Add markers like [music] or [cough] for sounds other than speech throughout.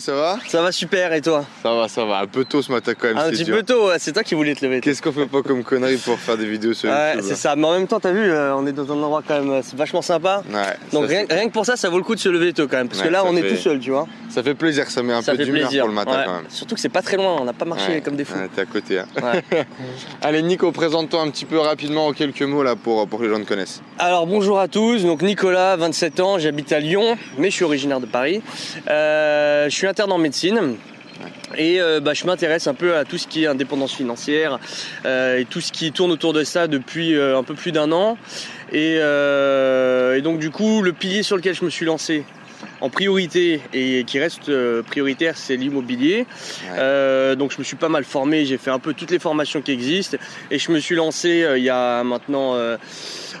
ça va Ça va super et toi? Ça va, ça va. Un peu tôt ce matin quand même. Un petit peu tôt, c'est toi qui voulais te lever. Qu'est-ce qu'on fait pas comme connerie pour faire des vidéos sur ouais, c'est ça. Mais en même temps, t'as vu, euh, on est dans un endroit quand même, c'est vachement sympa. Ouais. Donc rien, que pour ça, ça vaut le coup de se lever tôt quand même. Parce que là, on est tout seul, tu vois. Ça fait plaisir, ça met un peu d'humeur pour le matin quand même. Surtout que c'est pas très loin, on n'a pas marché comme des fous. t'es à côté. Hein. [laughs] Allez, Nico, présente-toi un petit peu rapidement en quelques mots là pour, pour que les gens te connaissent. Alors bonjour à tous, donc Nicolas, 27 ans, j'habite à Lyon, mais je suis originaire de Paris. Euh, je suis interne en médecine et euh, bah, je m'intéresse un peu à tout ce qui est indépendance financière euh, et tout ce qui tourne autour de ça depuis un peu plus d'un an. Et, donc du coup, le pilier sur lequel je me suis lancé en priorité et qui reste prioritaire, c'est l'immobilier. donc je me suis pas mal formé, j'ai fait un peu toutes les formations qui existent et je me suis lancé il y a maintenant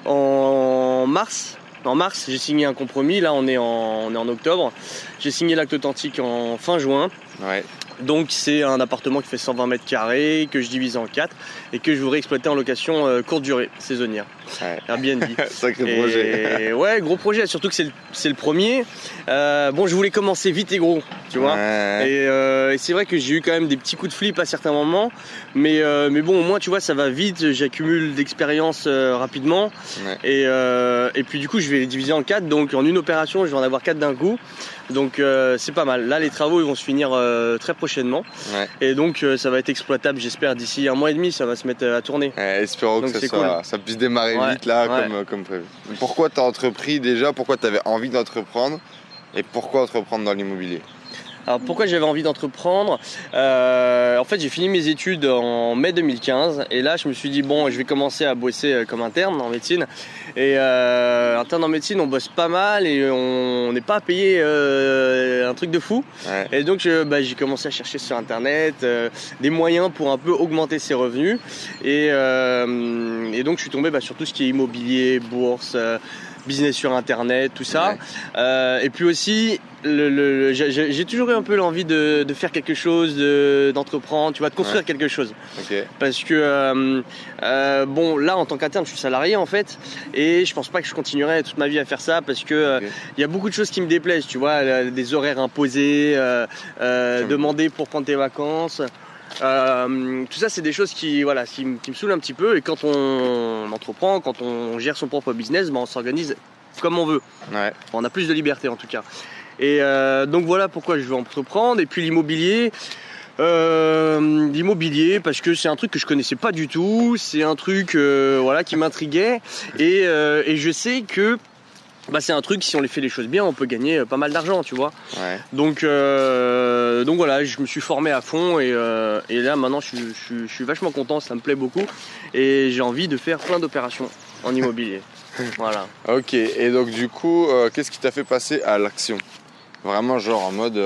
en mars en mars, j'ai signé un compromis. Là, on est en, on est en octobre. J'ai signé l'acte authentique en fin juin. Ouais. Donc c'est un appartement qui fait 120 mètres carrés, que je divise en 4 et que je voudrais exploiter en location euh, courte durée, saisonnière. Ouais. Airbnb. [laughs] Sacré projet. [laughs] ouais, gros projet, surtout que c'est le, premier. Euh, bon, je voulais commencer vite et gros, tu vois. Euh, et, c'est vrai que j'ai eu quand même des petits coups de flip à certains moments. Mais, mais bon, au moins, tu vois, ça va vite, j'accumule d'expérience rapidement. Et, et puis du coup, je vais les diviser en 4. Donc en une opération, je vais en avoir 4 d'un coup. Donc c'est pas mal. Là, les travaux ils vont se finir très prochainement. Et donc ça va être exploitable, j'espère, d'ici un mois et demi, ça va se mettre à tourner. espérons que ça, ça puisse démarrer vite là, comme, comme prévu. Pourquoi tu as entrepris déjà? Pourquoi tu avais envie d'entreprendre? Et pourquoi entreprendre dans l'immobilier? Alors pourquoi j'avais envie d'entreprendre euh, En fait, j'ai fini mes études en mai 2015 et là, je me suis dit bon, je vais commencer à bosser euh, comme interne en médecine. Et euh, interne en médecine, on bosse pas mal et on n'est pas à payer un truc de fou. Et donc, bah, j'ai commencé à chercher sur internet des moyens pour un peu augmenter ses revenus. Et, donc, je suis tombé bah, sur tout ce qui est immobilier, bourse business sur internet, tout ça. Euh, et puis aussi, le, j'ai toujours eu un peu l'envie de, faire quelque chose, d'entreprendre, tu vois, de construire quelque chose. Parce que euh, euh, bon, là en tant qu'interne, je suis salarié en fait, et je pense pas que je continuerai toute ma vie à faire ça parce que il y a beaucoup de choses qui me déplaisent, tu vois, des horaires imposés, demander pour prendre tes vacances. Euh, tout ça, c'est des choses qui, voilà, qui, me saoulent un petit peu. Et quand on entreprend, quand on gère son propre business, ben, on s'organise comme on veut. On a plus de liberté en tout cas. Et euh, donc voilà pourquoi je veux entreprendre. Et puis l'immobilier. Euh, l'immobilier parce que c'est un truc que je connaissais pas du tout, c'est un truc voilà qui m'intriguait et, et, je sais que bah, c'est un truc, si on les fait les choses bien, on peut gagner euh, pas mal d'argent, tu vois. Donc, euh, donc voilà, je me suis formé à fond et, euh, là maintenant je, suis vachement content, ça me plaît beaucoup et j'ai envie de faire plein d'opérations en immobilier. [laughs] voilà. Ok, et donc du coup, qu'est-ce qui t'a fait passer à l'action? Vraiment genre en mode...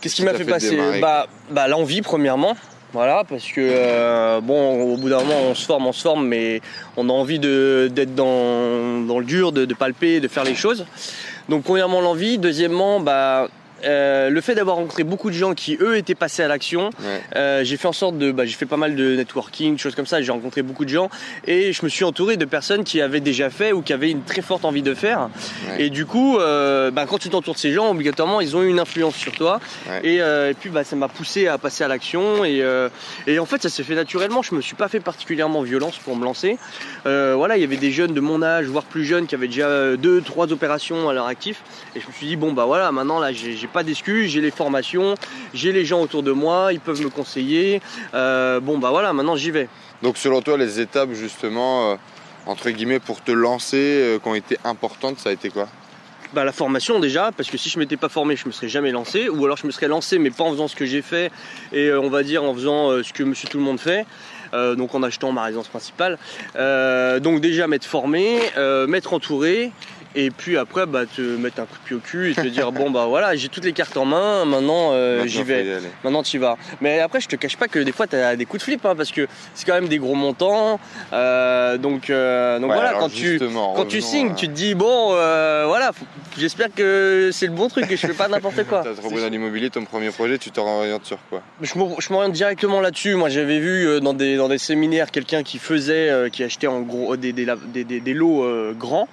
Qu'est-ce qui m'a fait, passer bah, bah, L'envie premièrement. Voilà, parce que euh, bon, au bout d'un moment, on se forme, on se forme, mais on a envie d'être dans, dans, le dur, de, de, palper, de faire les choses. Donc, premièrement, l'envie. Deuxièmement, bah, euh, le fait d'avoir rencontré beaucoup de gens qui eux étaient passés à l'action, euh, j'ai fait en sorte de, bah, j'ai fait pas mal de networking, choses comme ça. J'ai rencontré beaucoup de gens et je me suis entouré de personnes qui avaient déjà fait ou qui avaient une très forte envie de faire. Et du coup, euh, bah, quand tu t'entoures de ces gens, obligatoirement, ils ont une influence sur toi. Et, puis, bah, ça m'a poussé à passer à l'action et, et en fait, ça s'est fait naturellement. Je me suis pas fait particulièrement violence pour me lancer. voilà, il y avait des jeunes de mon âge, voire plus jeunes, qui avaient déjà deux, trois opérations à leur actif. Et je me suis dit bon bah voilà, maintenant là, j'ai pas d'excuses, j'ai les formations, j'ai les gens autour de moi, ils peuvent me conseiller. Euh, bon bah voilà, maintenant j'y vais. Donc selon toi, les étapes justement, euh, entre guillemets, pour te lancer, euh, qui ont été importantes, ça a été quoi? Bah, la formation déjà, parce que si je m'étais pas formé, je me serais jamais lancé, ou alors je me serais lancé mais pas en faisant ce que j'ai fait, et on va dire en faisant ce que monsieur tout le monde fait. donc en achetant ma résidence principale. donc déjà m'être formé, m'être entouré et puis après bah, te mettre un coup de pied au cul et te dire bon bah voilà j'ai toutes les cartes en main maintenant euh, j'y vais. maintenant tu vas. Mais après je te cache pas que des fois tu as des coups de flip hein, parce que c'est quand même des gros montants. Euh, donc, euh, donc voilà quand tu quand tu signes tu te dis bon voilà j'espère que c'est le bon truc que je fais pas n'importe quoi. [laughs] Tu as dans l'immobilier ton premier projet tu t'orientes sur quoi? Je m'oriente directement là-dessus. Moi j'avais vu dans des, dans des séminaires quelqu'un qui faisait qui achetait en gros des, des, des lots grands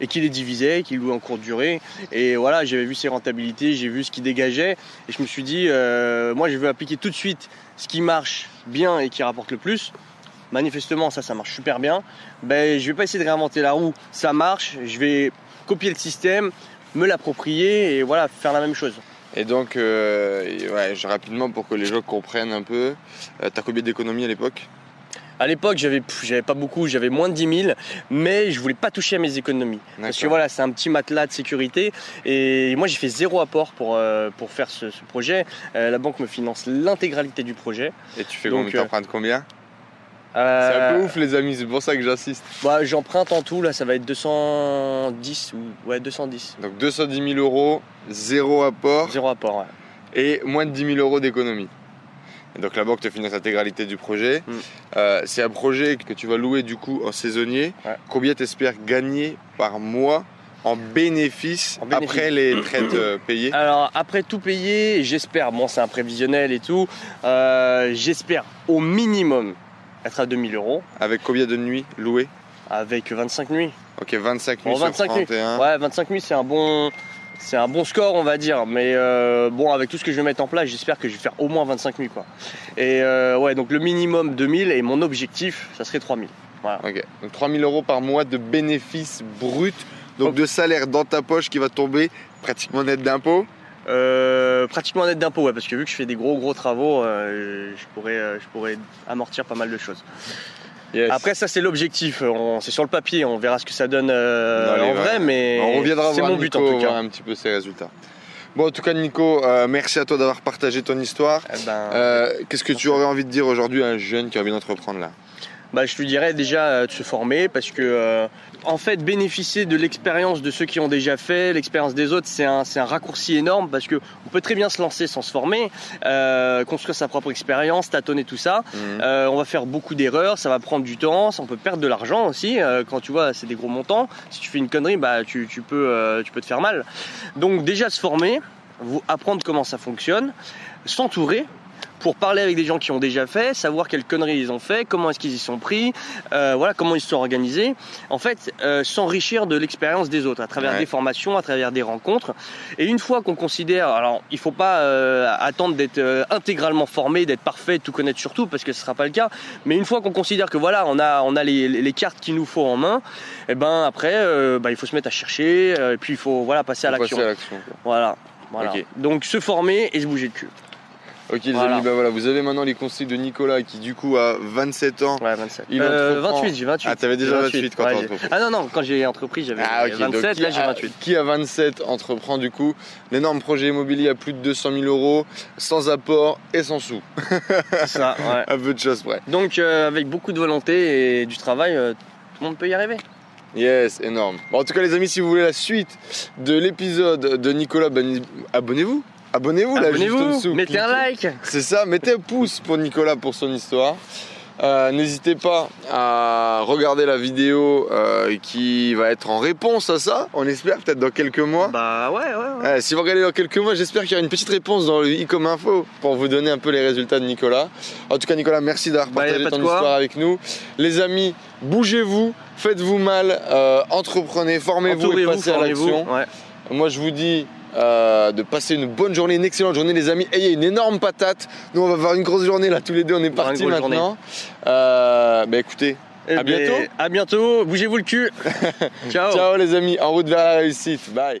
et qui les divisait, qui louait en courte durée. Et voilà, j'avais vu ses rentabilités, j'ai vu ce qui dégageait et je me suis dit, euh, moi je veux appliquer tout de suite ce qui marche bien et qui rapporte le plus. Manifestement, ça, ça marche super bien. Ben, je vais pas essayer de réinventer la roue. Ça marche. Je vais copier le système, me l'approprier et voilà, faire la même chose. Et donc, euh, rapidement pour que les gens comprennent un peu, euh, tu as combien d'économies à l'époque? À l'époque, j'avais, j'avais pas beaucoup, j'avais moins de 10 000, mais je voulais pas toucher à mes économies. Parce que voilà, c'est un petit matelas de sécurité. Et moi, j'ai fait zéro apport pour, euh, pour faire ce, projet. Euh, la banque me finance l'intégralité du projet. Et tu fais Donc, combien, combien? C'est un peu ouf, les amis, c'est pour ça que j'insiste. Bah, j'emprunte en tout, là, ça va être 210 ou ouais, 210. Donc 210 000 euros, zéro apport. Zéro apport, ouais. Et moins de 10 000 euros d'économie donc la banque te finance l'intégralité du projet. Mm. Euh, c'est un projet que tu vas louer du coup en saisonnier. Combien tu espères gagner par mois en bénéfice, après les traites euh, payées? Alors après tout payé, j'espère, bon c'est un prévisionnel et tout, euh, j'espère au minimum être à 2000 euros. Avec combien de nuits louées? Avec 25 nuits. Ok, 25 nuits 25 Nuits. Ouais, 25 nuits c'est un bon c'est un bon score, on va dire. Mais euh, bon, avec tout ce que je vais mettre en place, j'espère que je vais faire au moins 25 000. Quoi. Et euh, ouais, donc le minimum 2000 et mon objectif, ça serait 3000. Voilà. Ok, donc 3000 euros par mois de bénéfices bruts, donc de salaire dans ta poche qui va tomber pratiquement net d'impôt euh, pratiquement net d'impôt, ouais, parce que vu que je fais des gros gros travaux, je, pourrais, je pourrais amortir pas mal de choses. Après, ça, c'est l'objectif. C'est sur le papier. On verra ce que ça donne euh, en vrai, mais on reviendra c'est mon but en tout cas. un petit peu ses résultats. Bon, en tout cas, Nico, euh, merci à toi d'avoir partagé ton histoire. Eh ben, euh, qu'est-ce que tu aurais envie de dire aujourd'hui à un jeune qui a envie d'entreprendre là? Bah, je lui dirais déjà de se former parce que en fait, bénéficier de l'expérience de ceux qui ont déjà fait, l'expérience des autres, c'est un, un, raccourci énorme parce que on peut très bien se lancer sans se former, euh, construire sa propre expérience, tâtonner tout ça. Mhm. Euh, on va faire beaucoup d'erreurs, ça va prendre du temps, on peut perdre de l'argent aussi. Euh, quand tu vois, c'est des gros montants. Si tu fais une connerie, bah tu, tu peux, euh, tu peux te faire mal. Donc déjà se former, apprendre comment ça fonctionne, s'entourer pour parler avec des gens qui ont déjà fait, savoir quelles conneries ils ont fait, comment est-ce qu'ils y sont pris, euh, voilà comment ils se sont organisés. En fait, euh, s'enrichir de l'expérience des autres à travers des formations, à travers des rencontres. Et une fois qu'on considère, alors il faut pas euh, attendre d'être intégralement formé, d'être parfait, de tout connaître sur tout, parce que ce sera pas le cas. Mais une fois qu'on considère que voilà, on a on a les, les cartes qu'il nous faut en main, et eh ben après, bah, il faut se mettre à chercher, et puis il faut voilà passer à l'action. Voilà. Voilà. Donc se former et se bouger de cul. Ok les amis, bah voilà, vous avez maintenant les conseils de Nicolas qui du coup a 27 ans. Ouais, 27. Il euh, 28, j'ai 28. Ah, t'avais déjà 28, quand ouais, Ah non, non, quand j'ai entrepris, j'avais 27, ah, là j'ai 28. qui a 27 entreprend du coup l'énorme projet immobilier à plus de 200 000 euros, sans apport et sans sous. ça, [laughs] ouais. Un peu de choses près. Donc euh, avec beaucoup de volonté et du travail, euh, tout le monde peut y arriver. Yes, énorme. Bon, en tout cas les amis, si vous voulez la suite de l'épisode de Nicolas, ben, abonnez-vous. Abonnez-vous là, juste en dessous. Mettez un like. C'est ça, mettez un pouce pour Nicolas pour son histoire. Euh, n'hésitez pas à regarder la vidéo euh, qui va être en réponse à ça. On espère peut-être dans quelques mois. Bah ouais, ouais. ouais. si vous regardez dans quelques mois, j'espère qu'il y aura une petite réponse dans le i comme info pour vous donner un peu les résultats de Nicolas. En tout cas, Nicolas, merci d'avoir bah, partagé ton histoire avec nous. Les amis, bougez-vous, faites-vous mal, euh, entreprenez, formez-vous et passez à l'action. Moi, je vous dis euh, de passer une bonne journée, une excellente journée les amis. Ayez une énorme patate. Nous on va avoir une grosse journée là tous les deux, on est partis maintenant. Euh, bah écoutez, eh à bientôt. À bientôt, bougez-vous le cul. [laughs] Ciao. Ciao les amis, en route vers la réussite. Bye.